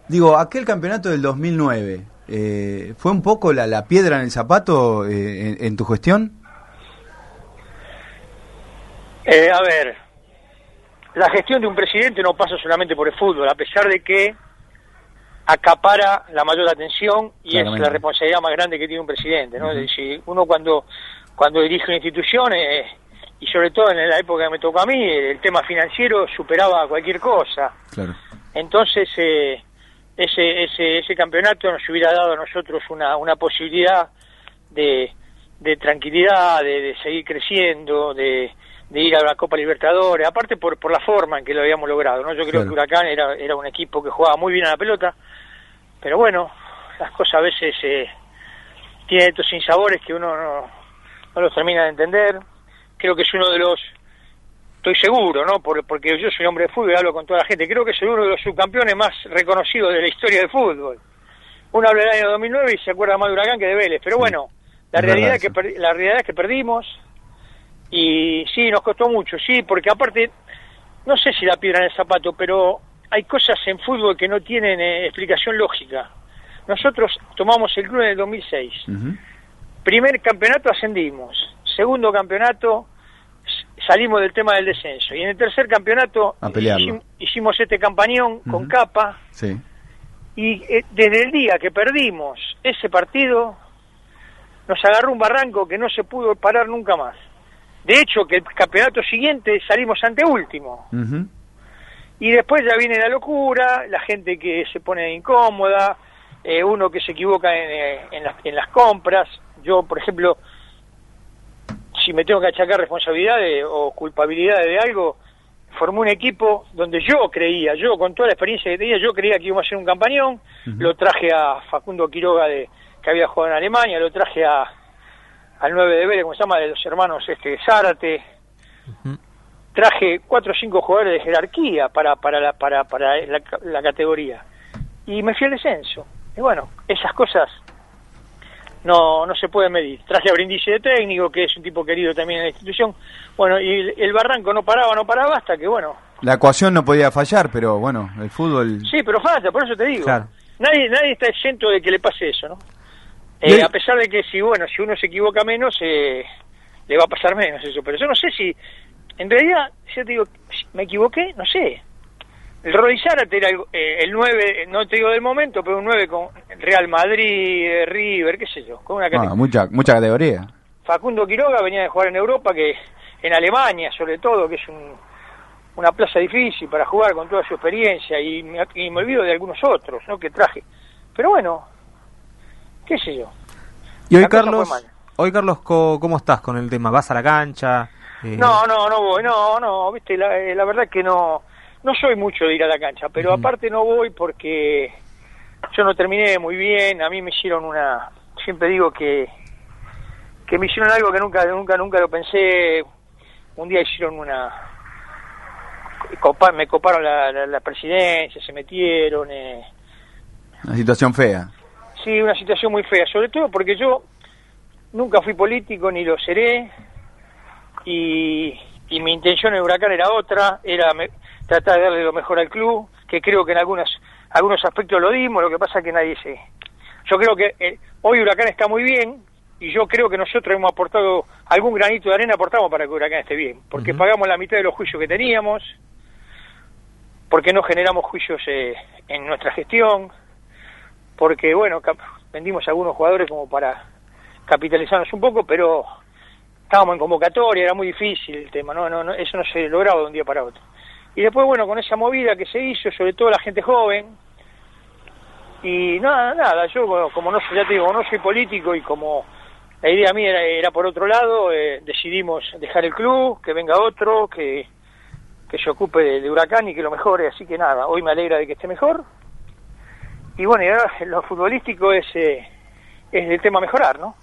digo, aquel campeonato del 2009, eh, ¿fue un poco la, la, piedra en el zapato eh, en, tu gestión? a ver, la gestión de un presidente no pasa solamente por el fútbol, a pesar de que acapara la mayor atención y es la responsabilidad más grande que tiene un presidente, ¿no? Es decir, uno cuando cuando dirige una institución y sobre todo en la época que me tocó a mí, el tema financiero superaba cualquier cosa. Entonces, eh, ese, ese, ese campeonato nos hubiera dado a nosotros una, una posibilidad de, de tranquilidad, de, seguir creciendo, de, de, ir a la Copa Libertadores, aparte por, por la forma en que lo habíamos logrado. ¿no? Yo creo que Huracán era, era un equipo que jugaba muy bien a la pelota, pero bueno, las cosas a veces eh, tienen estos sinsabores que uno no, no los termina de entender creo que es uno de los, estoy seguro, ¿no? porque yo soy hombre de fútbol y hablo con toda la gente, creo que es uno de los subcampeones más reconocidos de la historia del fútbol. Uno habla del año 2009 y se acuerda más de Huracán que de Vélez, pero bueno, la realidad, es que la realidad es que perdimos y sí, nos costó mucho, sí, porque aparte, no sé si la piedra en el zapato, pero hay cosas en fútbol que no tienen eh, explicación lógica. Nosotros tomamos el club en el 2006. Primer campeonato ascendimos segundo campeonato salimos del tema del descenso. Y en el tercer campeonato hicimos, este campañón con capa. Y eh, desde el día que perdimos ese partido, nos agarró un barranco que no se pudo parar nunca más. De hecho, que el campeonato siguiente salimos ante último. Y después ya viene la locura, la gente que se pone incómoda, eh, uno que se equivoca en, eh, en, las, en las compras. Yo, por ejemplo, si me tengo que achacar responsabilidades o culpabilidades de algo, formé un equipo donde yo creía, yo con toda la experiencia que tenía, yo creía que íbamos a hacer un campañón, lo traje a Facundo Quiroga de que había jugado en Alemania, lo traje a al 9 de Vélez, como se llama, de los hermanos este Zárate. Traje cuatro o cinco jugadores de jerarquía para para la, para, para la categoría. Y me fui al descenso. Y bueno, esas cosas no, no se puede medir. Traje a Brindisi de técnico, que es un tipo querido también en la institución. Bueno, y el, barranco no paraba, no paraba hasta que, bueno... La ecuación no podía fallar, pero bueno, el fútbol... Sí, pero falla, por eso te digo. Nadie, nadie está exento de que le pase eso, ¿no? Eh, a pesar de que si bueno, si uno se equivoca menos, eh, le va a pasar menos eso. Pero yo no sé si, en realidad, yo te digo, me equivoqué, no sé. El Roy Zárate era el, eh, el 9, no te digo del momento, pero un 9 con Real Madrid, eh, River, qué sé yo, con una cate- Ah, mucha, mucha categoría. Facundo Quiroga venía de jugar en Europa, que en Alemania sobre todo, que es un- una plaza difícil para jugar con toda su experiencia, y me, y me olvido de algunos otros ¿no? que traje. Pero bueno, qué sé yo. Y hoy, Carlos, hoy, Carlos, co- ¿cómo estás con el tema? ¿Vas a la cancha? Eh, No, no, no voy, no, no, viste, la, eh, la verdad que no, no soy mucho de ir a la cancha, pero aparte no voy porque yo no terminé muy bien, a mí me hicieron una, siempre digo que, que me hicieron algo que nunca, nunca, nunca lo pensé, un día hicieron una, me coparon la, la, la presidencia, se metieron, eh, Una situación fea. Sí, una situación muy fea, sobre todo porque yo nunca fui político ni lo seré y, y mi intención en Huracán era otra, era me- tratar de darle lo mejor al club, que creo que en algunos, algunos aspectos lo dimos, lo que pasa es que nadie se... Yo creo que eh, hoy Huracán está muy bien y yo creo que nosotros hemos aportado algún granito de arena, aportamos para que Huracán esté bien, porque pagamos la mitad de los juicios que teníamos, porque no generamos juicios eh, en nuestra gestión, porque bueno, vendimos a algunos jugadores como para capitalizarnos un poco, pero estábamos en convocatoria, era muy difícil el tema, no, no, no, eso no se lograba de un día para otro. Y después, bueno, con esa movida que se hizo, sobre todo la gente joven, y nada, nada, yo bueno, como no soy, ya te digo, no soy político y como la idea mía era, era por otro lado, eh, decidimos dejar el club, que venga otro, que, que se ocupe de, de Huracán y que lo mejore, así que nada, hoy me alegra de que esté mejor, y bueno, y ahora lo futbolístico es, eh, es el tema mejorar, ¿no?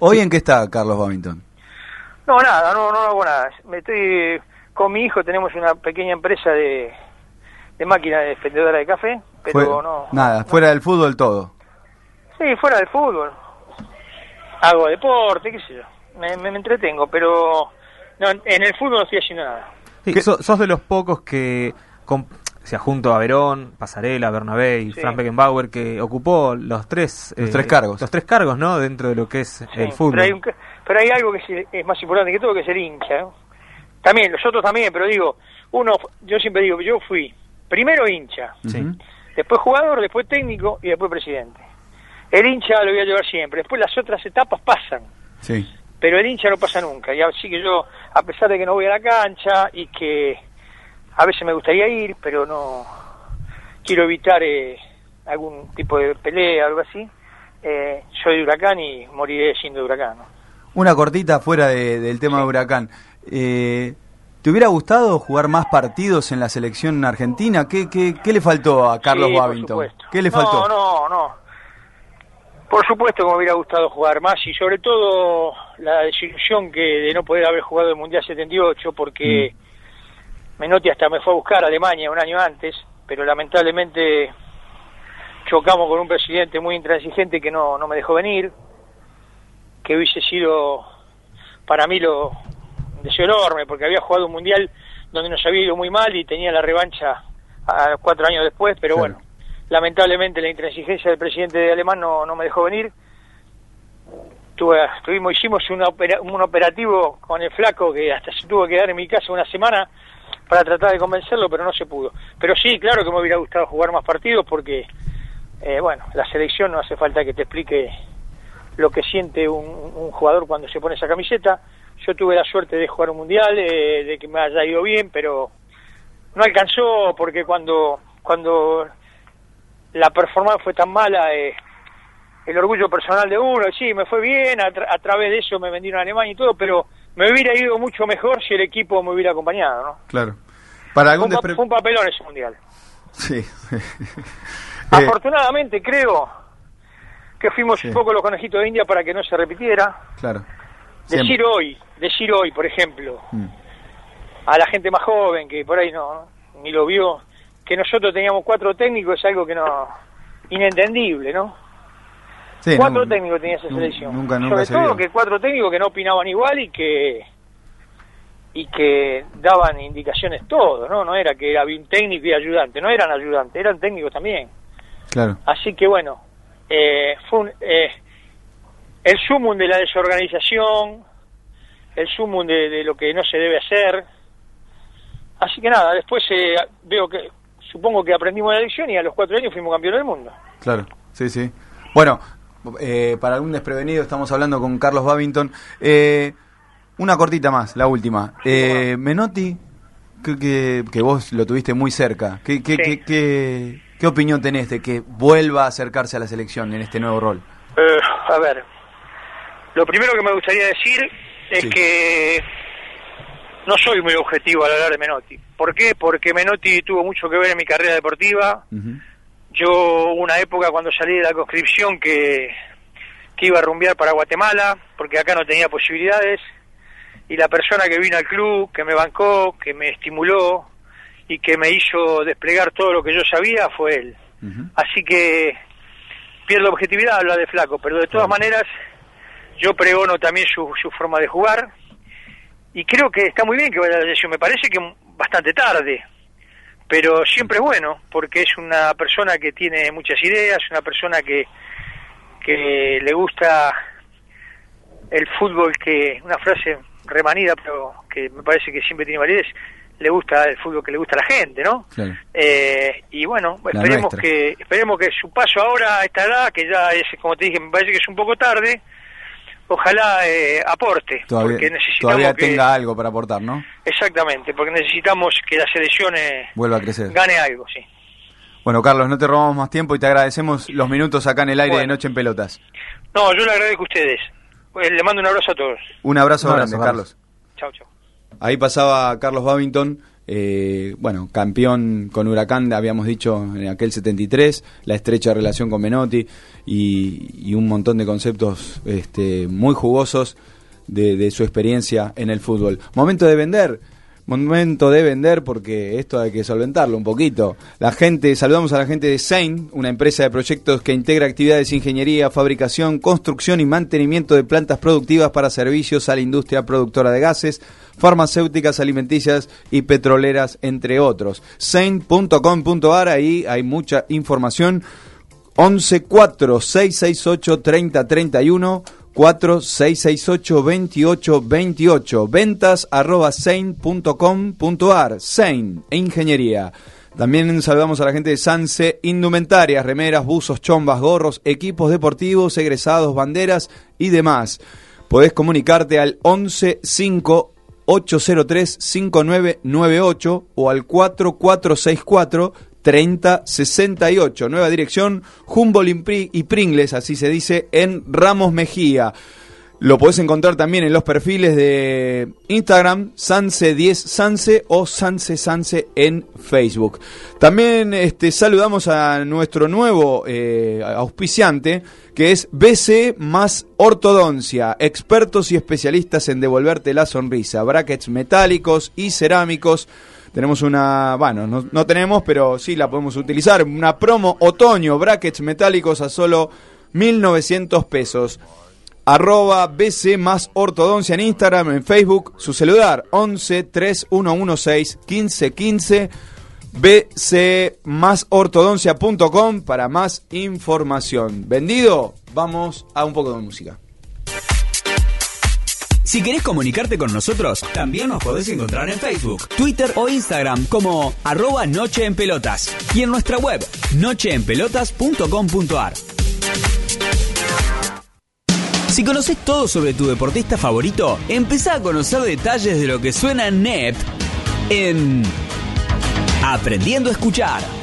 ¿Hoy en qué está Carlos Babington? No, nada, no, no hago nada. Me estoy con mi hijo tenemos una pequeña empresa de, de máquina de expendedora de café, pero Fue- no. Nada, no. fuera del fútbol todo. Sí, fuera del fútbol. Hago deporte, qué sé yo. Me, me, me entretengo, pero no, en el fútbol no estoy haciendo nada. Sí, ¿Qué- so- sos de los pocos que, con- o sea, junto a Verón, Pasarela, Bernabé y Sí. Frank Beckenbauer, que ocupó los tres... Los tres cargos. Los tres cargos, ¿no? Dentro de lo que es Sí, el fútbol. Pero hay, un ca- pero hay algo que es, es más importante que todo, que es el hincha. ¿no? También, los otros también, pero digo, uno, yo siempre digo, yo fui primero hincha, Sí. Después jugador, después técnico y después presidente. El hincha lo voy a llevar siempre, después las otras etapas pasan, Sí. pero el hincha no pasa nunca. Y así que yo, a pesar de que no voy a la cancha y que a veces me gustaría ir, pero no quiero evitar eh, algún tipo de pelea, algo así, eh, soy de huracán y moriré siendo de huracán. ¿no? Una cortita fuera de- del tema de Huracán. Eh, ¿Te hubiera gustado jugar más partidos en la selección argentina? ¿Qué, qué, qué le faltó a Carlos Sí, Babington? ¿Qué le no, faltó? No, no, Por supuesto que me hubiera gustado jugar más y sobre todo la desilusión que de no poder haber jugado el Mundial 78 porque Mm. Menotti hasta me fue a buscar a Alemania un año antes, pero lamentablemente chocamos con un presidente muy intransigente que no, no me dejó venir, que hubiese sido para mí lo deseo enorme porque había jugado un Mundial donde nos había ido muy mal y tenía la revancha a cuatro años después, pero Claro. bueno, lamentablemente la intransigencia del presidente de alemán no, no me dejó venir. Tuve, tuvimos, hicimos una opera- un operativo con el flaco que hasta se tuvo que quedar en mi casa una semana para tratar de convencerlo, pero no se pudo. Pero sí, claro que me hubiera gustado jugar más partidos porque, eh, bueno, la selección no hace falta que te explique lo que siente un, un jugador cuando se pone esa camiseta. Yo tuve la suerte de jugar un mundial, eh, de que me haya ido bien, pero no alcanzó porque cuando cuando la performance fue tan mala, eh, el orgullo personal de uno, sí, me fue bien, a, tra- a través de eso me vendieron a Alemania y todo, pero me hubiera ido mucho mejor si el equipo me hubiera acompañado, ¿no? Claro. Para algún fue un papelón ese mundial. Sí. [laughs] Afortunadamente creo que fuimos Sí. un poco los conejitos de India para que no se repitiera. claro. Decir hoy, decir hoy, por ejemplo, Mm. a la gente más joven que por ahí no, no, ni lo vio, que nosotros teníamos cuatro técnicos es algo que no inentendible, ¿no? Sí, cuatro técnicos tenía esa selección. Nunca, nunca Sobre se todo vio. que cuatro técnicos que no opinaban igual y que y que daban indicaciones todo, ¿no? No era que había un técnico y ayudante, no eran ayudantes, eran técnicos también. Claro. Así que bueno, eh, fue un, eh, el sumum de la desorganización, el sumum de, de lo que no se debe hacer. Así que nada, después eh, veo que, supongo que aprendimos la lección y a los cuatro años fuimos campeones del mundo. Claro, sí, sí. Bueno, eh, para algún desprevenido estamos hablando con Carlos Babington. Eh, una cortita más, la última. Eh, Menotti, que, que, que vos lo tuviste muy cerca. ¿Qué, qué, Sí. qué, qué, qué opinión tenés de que vuelva a acercarse a la selección en este nuevo rol? Eh, a ver, lo primero que me gustaría decir es Sí. que no soy muy objetivo al hablar de Menotti. ¿Por qué? Porque Menotti tuvo mucho que ver en mi carrera deportiva. Yo una época cuando salí de la conscripción que, que iba a rumbear para Guatemala, porque acá no tenía posibilidades, y la persona que vino al club, que me bancó, que me estimuló y que me hizo desplegar todo lo que yo sabía fue él. Así que pierdo objetividad hablar de flaco, pero de todas maneras yo pregono también su, su forma de jugar y creo que está muy bien que vaya a la me parece que bastante tarde, pero siempre es bueno porque es una persona que tiene muchas ideas, una persona que, que le gusta el fútbol que, una frase remanida pero que me parece que siempre tiene validez, le gusta el fútbol que le gusta a la gente, ¿no? Claro. Eh, y bueno, esperemos que esperemos que su paso ahora a esta edad, que ya es, como te dije, me parece que es un poco tarde, ojalá eh, aporte, Todavía, porque necesitamos todavía que, tenga algo para aportar, ¿no? exactamente, porque necesitamos que la selección eh, Vuelva a crecer. gane algo, sí. Bueno, Carlos, no te robamos más tiempo y te agradecemos los minutos acá en el aire de. Noche en Pelotas. No, yo le agradezco a ustedes. Pues, le mando un abrazo a todos. Un abrazo Un grande, abrazo, Carlos. Chao, chao. Ahí pasaba Carlos Babington, eh, bueno, campeón con Huracán, habíamos dicho en aquel 73, la estrecha relación con Menotti y, un montón de conceptos este, muy jugosos de, de su experiencia en el fútbol. Momento de vender. Momento de vender porque esto hay que solventarlo un poquito. La gente, saludamos a la gente de Sein, una empresa de proyectos que integra actividades de ingeniería, fabricación, construcción y mantenimiento de plantas productivas para servicios a la industria productora de gases, farmacéuticas, alimenticias y petroleras, entre otros. Sein.com.ar, ahí hay mucha información. 11 4 668 30 31 4 668 28 28 ventas arroba sein.com.ar Sein e Ingeniería. También saludamos a la gente de Sanse Indumentarias, remeras, buzos, chombas, gorros, equipos deportivos, egresados, banderas y demás. Podés comunicarte al 11 5 803 5998 o al 4464 3068. Nueva dirección, Humboldt y Pri- y Pringles, así se dice, en Ramos Mejía. Lo podés encontrar también en los perfiles de Instagram, Sanse10 Sanse o Sanse Sanse en Facebook. También este, saludamos a nuestro nuevo eh, auspiciante, que es BC más Ortodoncia, expertos y especialistas en devolverte la sonrisa, brackets metálicos y cerámicos. Tenemos una, bueno, no, no tenemos, pero sí la podemos utilizar. Una promo otoño, brackets metálicos a solo 1900 pesos arroba BC más ortodoncia en Instagram, en Facebook, su celular 11 3116 1515 bc más ortodoncia.com para más información. ¿Vendido? Vamos a un poco de música. Si querés comunicarte con nosotros, también nos podés encontrar en Facebook, Twitter o Instagram como arroba Noche en Pelotas y en nuestra web nocheenpelotas.com.ar. Si conoces todo sobre tu deportista favorito, empezá a conocer detalles de lo que suena NEP en Aprendiendo a Escuchar.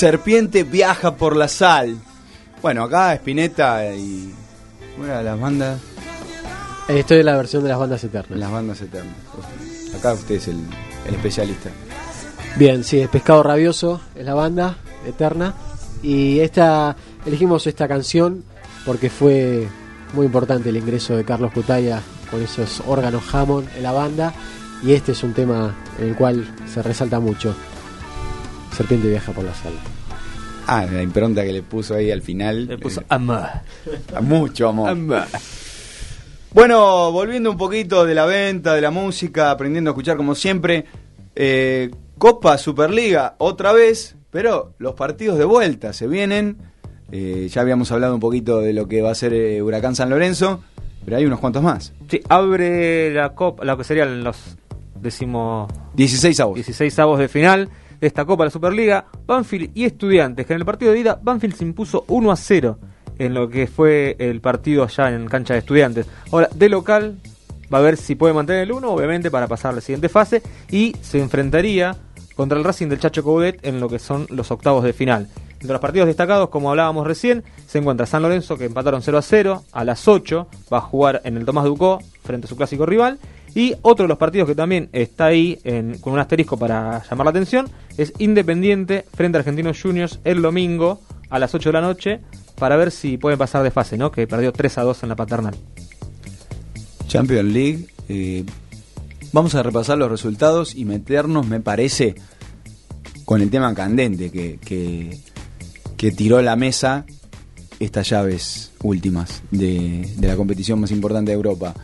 Serpiente viaja por la sal. Bueno, acá Spinetta y. ¿Cómo era las bandas? Estoy en la versión de las bandas eternas. Las bandas eternas. Acá usted es el, el especialista. Bien, sí, es Pescado Rabioso, es la banda eterna. Y esta elegimos esta canción porque fue muy importante el ingreso de Carlos Cutaya con esos órganos Hammond en la banda. Y este es un tema en el cual se resalta mucho. Serpiente viaja por la sala. Ah, la impronta que le puso ahí al final. Le puso eh, amor. mucho amor. Amor. Bueno, volviendo un poquito de la venta, de la música, aprendiendo a escuchar como siempre. eh, Copa Superliga otra vez, pero los partidos de vuelta se vienen. Eh, ya habíamos hablado un poquito de lo que va a ser eh, Huracán San Lorenzo, pero hay unos cuantos más. Sí, abre la copa, lo que serían los décimo 16 avos. 16 avos de final de esta Copa de la Superliga, Banfield y Estudiantes, que en el partido de ida Banfield se impuso 1 a 0 en lo que fue el partido allá en cancha de Estudiantes. Ahora, de local va a ver si puede mantener el 1, obviamente, para pasar a la siguiente fase y se enfrentaría contra el Racing del Chacho Coudet en lo que son los octavos de final. Entre los partidos destacados, como hablábamos recién, se encuentra San Lorenzo, que empataron 0 a 0. A las 8 va a jugar en el Tomás Ducó frente a su clásico rival. Y otro de los partidos que también está ahí en- con un asterisco para llamar la atención es Independiente frente a Argentinos Juniors el domingo a las 8 de la noche para ver si pueden pasar de fase, ¿no? Que perdió 3 a 2 en la paternal. Champions League. eh, vamos a repasar los resultados y meternos, me parece, con el tema candente que, que, que tiró la mesa estas llaves últimas de la competición más importante de Europa.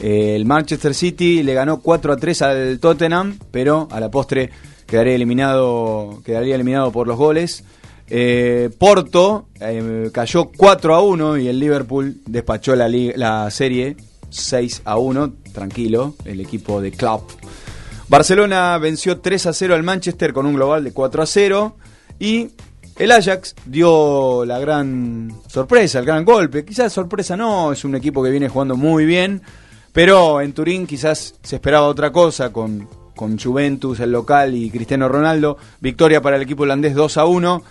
Eh, el Manchester City le ganó 4 a 3 al Tottenham, pero a la postre quedaría eliminado, quedaría eliminado por los goles. Eh, Porto eh, cayó 4 a 1 y el Liverpool despachó la, la serie 6 a 1, tranquilo, el equipo de Klopp. Barcelona venció 3 a 0 al Manchester con un global de 4 a 0 y el Ajax dio la gran sorpresa, el gran golpe. Quizás sorpresa no, es un equipo que viene jugando muy bien, pero en Turín quizás se esperaba otra cosa con, con Juventus, el local y Cristiano Ronaldo. Victoria para el equipo holandés 2 a 1.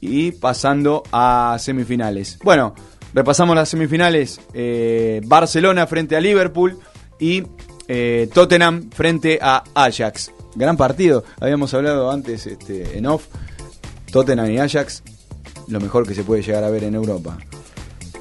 y pasando a semifinales. Bueno, repasamos las semifinales. eh, Barcelona frente a Liverpool y eh, Tottenham frente a Ajax. Gran partido. Habíamos hablado antes este, en off. Tottenham y Ajax, lo mejor que se puede llegar a ver en Europa.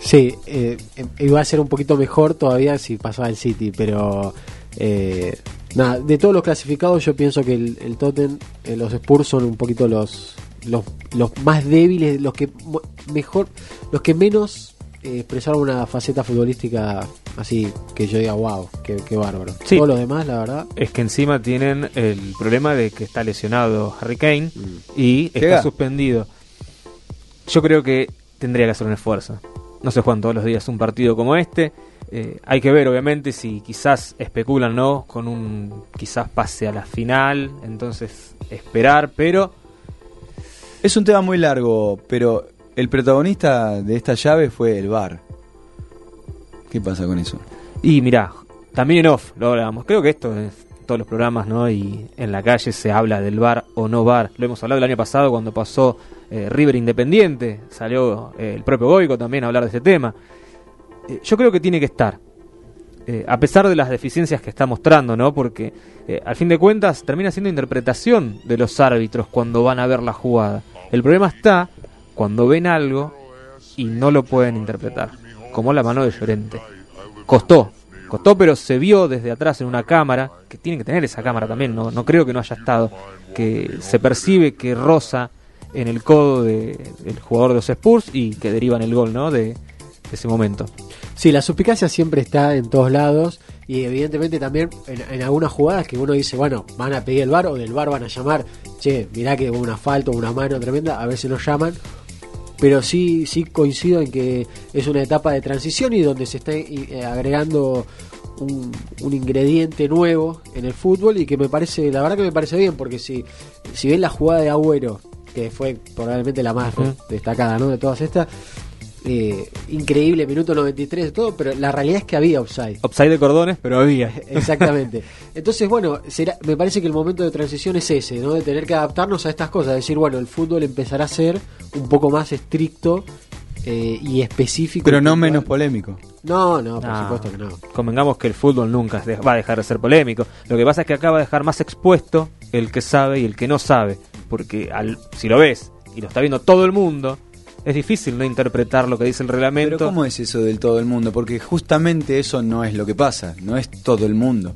Sí, eh, eh, iba a ser un poquito mejor todavía si pasaba el City, pero eh, nada, de todos los clasificados yo pienso que el, el Tottenham, eh, los Spurs son un poquito los, los, los más débiles, los que mo- mejor, los que menos eh, expresaron una faceta futbolística así que yo diga wow, qué, qué bárbaro. Sí. Todos los demás, la verdad, Es que encima tienen el problema de que está lesionado Harry Kane Mm. y está suspendido. Yo creo que tendría que hacer un esfuerzo. No se juegan todos los días un partido como este. Eh, hay que ver, obviamente, si quizás especulan, ¿no? Con un quizás pase a la final. Entonces, esperar, pero Es un tema muy largo, pero el protagonista de esta llave fue el VAR. ¿Qué pasa con eso? Y mirá, también en off lo hablábamos. Creo que esto es todos los programas, ¿no? Y en la calle se habla del bar o no bar. Lo hemos hablado el año pasado cuando pasó eh, River Independiente. Salió eh, el propio Goico también a hablar de este tema. Eh, yo creo que tiene que estar. A pesar de las deficiencias que está mostrando, ¿no? Porque al fin de cuentas termina siendo interpretación de los árbitros cuando van a ver la jugada. El problema está cuando ven algo y no lo pueden interpretar, como la mano de Llorente. Costó, costó, pero se vio desde atrás en una cámara, que tiene que tener esa cámara también, no, no creo que no haya estado, que se percibe que roza en el codo de- del jugador de los Spurs y que deriva en el gol, ¿no? De, ese momento. Sí, la suspicacia siempre está en todos lados y evidentemente también en, algunas jugadas que uno dice, bueno, van a pedir el bar o del bar van a llamar, che, mirá que hubo una falta, una mano tremenda, a ver si nos llaman. Pero sí, sí coincido en que es una etapa de transición y donde se está eh, agregando un, un ingrediente nuevo en el fútbol y que me parece, la verdad que me parece bien, porque si, si ven la jugada de Agüero, que fue probablemente la más destacada ¿no? de todas estas, eh, increíble, minuto 93 de todo, pero la realidad es que había offside. Upside de cordones, pero había. [laughs] Exactamente. Entonces, bueno, será, me parece que el momento de transición es ese, ¿no? De tener que adaptarnos a estas cosas. decir, bueno, el fútbol empezará a ser un poco más estricto eh, y específico. Pero no puntual. menos polémico. No, no, por Ah, supuesto que no. Convengamos que el fútbol nunca va a dejar de ser polémico. Lo que pasa es que acaba de dejar más expuesto el que sabe y el que no sabe. Porque al, si lo ves y lo está viendo todo el mundo, es difícil no interpretar lo que dice el reglamento. Pero ¿cómo es eso del todo el mundo? Porque justamente eso no es lo que pasa, no es todo el mundo.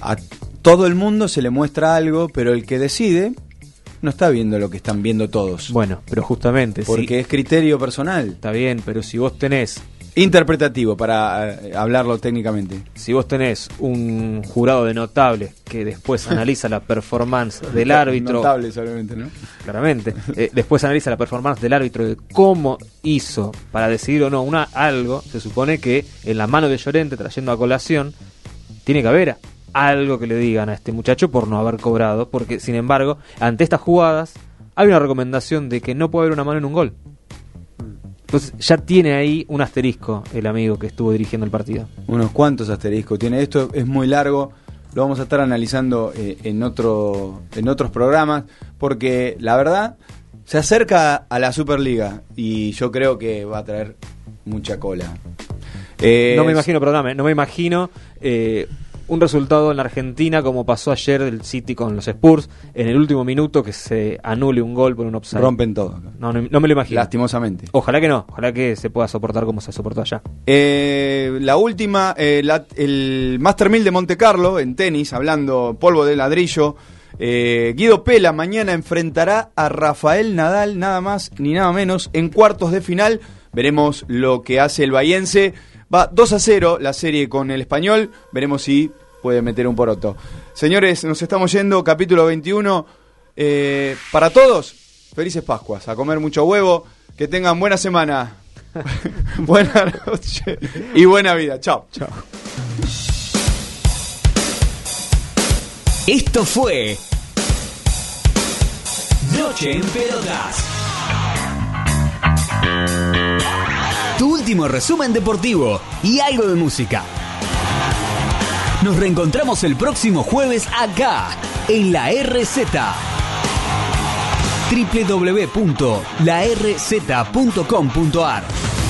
A todo el mundo se le muestra algo, pero el que decide no está viendo lo que están viendo todos. Bueno, pero justamente, porque es criterio personal, está bien, pero si vos tenés interpretativo para eh, hablarlo técnicamente. si vos tenés un jurado de notables que después analiza la performance [laughs] del árbitro, Notable solamente, ¿no? claramente, eh, después analiza la performance del árbitro de cómo hizo para decidir o no una, algo, se supone que en la mano de Llorente, trayendo a colación, tiene que haber algo que le digan a este muchacho por no haber cobrado, porque sin embargo, ante estas jugadas, hay una recomendación de que no puede haber una mano en un gol. Entonces ya tiene ahí un asterisco el amigo que estuvo dirigiendo el partido. Unos cuantos asteriscos tiene. Esto es muy largo. Lo vamos a estar analizando eh, en, otro, en otros programas. Porque la verdad, se acerca a la Superliga. Y yo creo que va a traer mucha cola. Eh, No me imagino, perdóname, no me imagino eh, un resultado en la Argentina como pasó ayer del City con los Spurs en el último minuto que se anule un gol por un offside. Rompen todo. No, no, no me lo imagino. Lastimosamente. Ojalá que no, ojalá que se pueda soportar como se soportó allá. Eh, la última, eh, la- el Master 1000 de Monte Carlo en tenis, hablando polvo de ladrillo. Eh, Guido Pela mañana enfrentará a Rafael Nadal, nada más ni nada menos, en cuartos de final. Veremos lo que hace el bahiense. Va 2 a 0 la serie con el español. Veremos si puede meter un poroto. Señores, nos estamos yendo. Capítulo 21. Eh, para todos, felices Pascuas. A comer mucho huevo. Que tengan buena semana. [laughs] buena noche y buena vida. Chao. Chao. Esto fue Noche en Pelotas. Tu último resumen deportivo y algo de música. Nos reencontramos el próximo jueves acá, en la RZ. www.larz.com.ar.